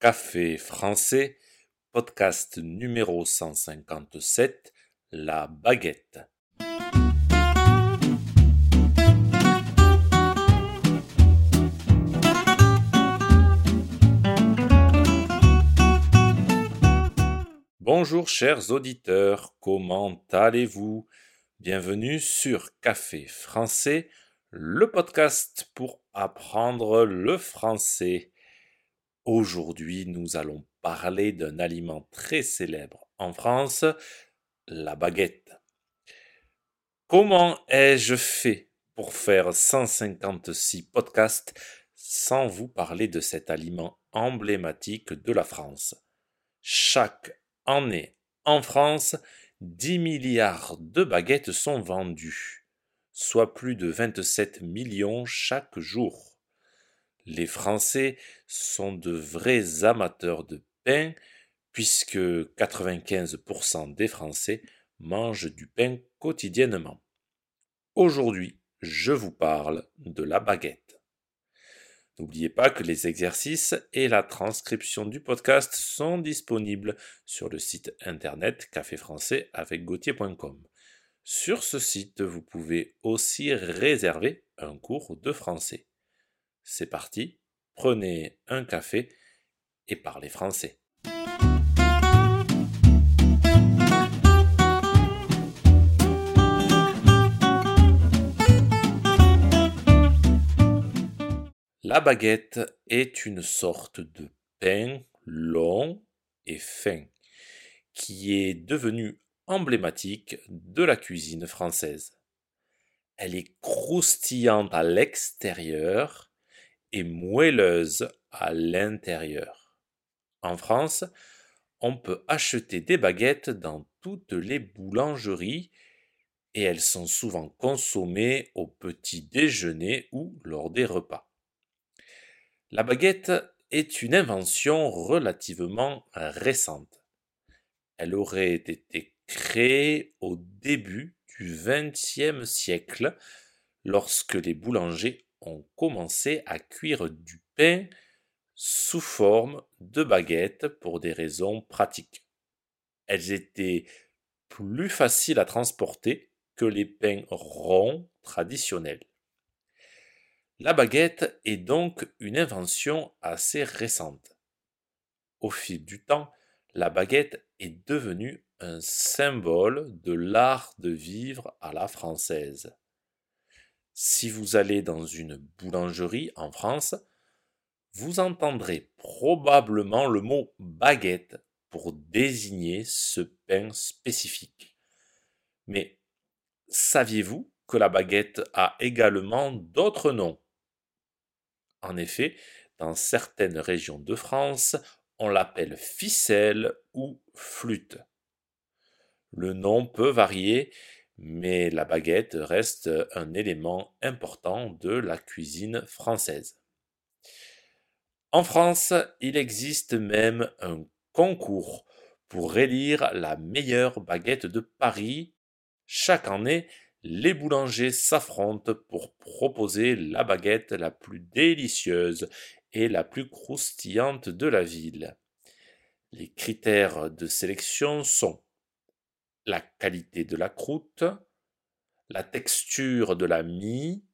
Café français, podcast numéro 157, La baguette. Bonjour chers auditeurs, comment allez-vous? Bienvenue sur Café français, le podcast pour apprendre le français. Aujourd'hui, nous allons parler d'un aliment très célèbre en France, la baguette. Comment ai-je fait pour faire 156 podcasts sans vous parler de cet aliment emblématique de la France? Chaque année en France, 10 milliards de baguettes sont vendues soit plus de 27 millions chaque jour. Les Français sont de vrais amateurs de pain, puisque 95% des Français mangent du pain quotidiennement. Aujourd'hui, je vous parle de la baguette. N'oubliez pas que les exercices et la transcription du podcast sont disponibles sur le site internet caféfrançais avec sur ce site, vous pouvez aussi réserver un cours de français. C'est parti, prenez un café et parlez français. La baguette est une sorte de pain long et fin qui est devenu emblématique de la cuisine française. Elle est croustillante à l'extérieur et moelleuse à l'intérieur. En France, on peut acheter des baguettes dans toutes les boulangeries et elles sont souvent consommées au petit déjeuner ou lors des repas. La baguette est une invention relativement récente. Elle aurait été créé au début du XXe siècle, lorsque les boulangers ont commencé à cuire du pain sous forme de baguettes pour des raisons pratiques. Elles étaient plus faciles à transporter que les pains ronds traditionnels. La baguette est donc une invention assez récente. Au fil du temps, la baguette est devenue un symbole de l'art de vivre à la française. Si vous allez dans une boulangerie en France, vous entendrez probablement le mot baguette pour désigner ce pain spécifique. Mais saviez-vous que la baguette a également d'autres noms? En effet, dans certaines régions de France, on l'appelle ficelle ou flûte. Le nom peut varier, mais la baguette reste un élément important de la cuisine française. En France, il existe même un concours pour élire la meilleure baguette de Paris. Chaque année, les boulangers s'affrontent pour proposer la baguette la plus délicieuse et la plus croustillante de la ville. Les critères de sélection sont la qualité de la croûte, la texture de la mie,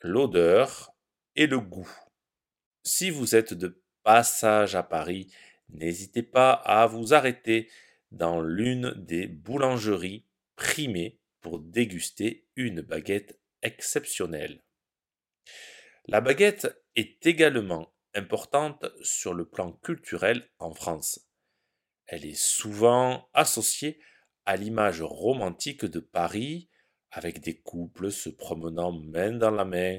l'odeur et le goût. Si vous êtes de passage à Paris, n'hésitez pas à vous arrêter dans l'une des boulangeries primées pour déguster une baguette exceptionnelle. La baguette est également importante sur le plan culturel en France. Elle est souvent associée à l'image romantique de Paris, avec des couples se promenant main dans la main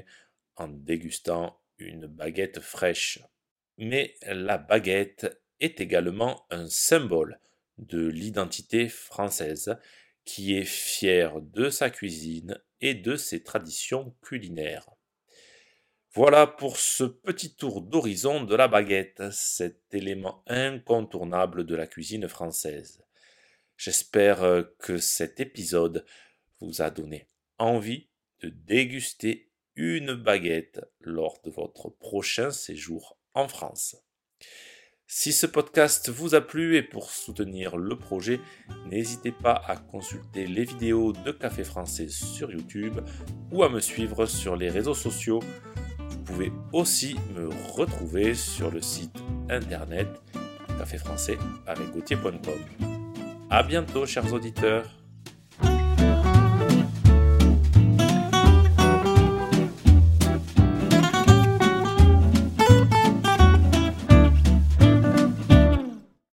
en dégustant une baguette fraîche. Mais la baguette est également un symbole de l'identité française qui est fière de sa cuisine et de ses traditions culinaires. Voilà pour ce petit tour d'horizon de la baguette, cet élément incontournable de la cuisine française. J'espère euh, que cet épisode vous a donné envie de déguster une baguette lors de votre prochain séjour en France. Si ce podcast vous a plu et pour soutenir le projet, n'hésitez pas à consulter les vidéos de Café Français sur YouTube ou à me suivre sur les réseaux sociaux. Vous pouvez aussi me retrouver sur le site internet caféfrançais avec A bientôt chers auditeurs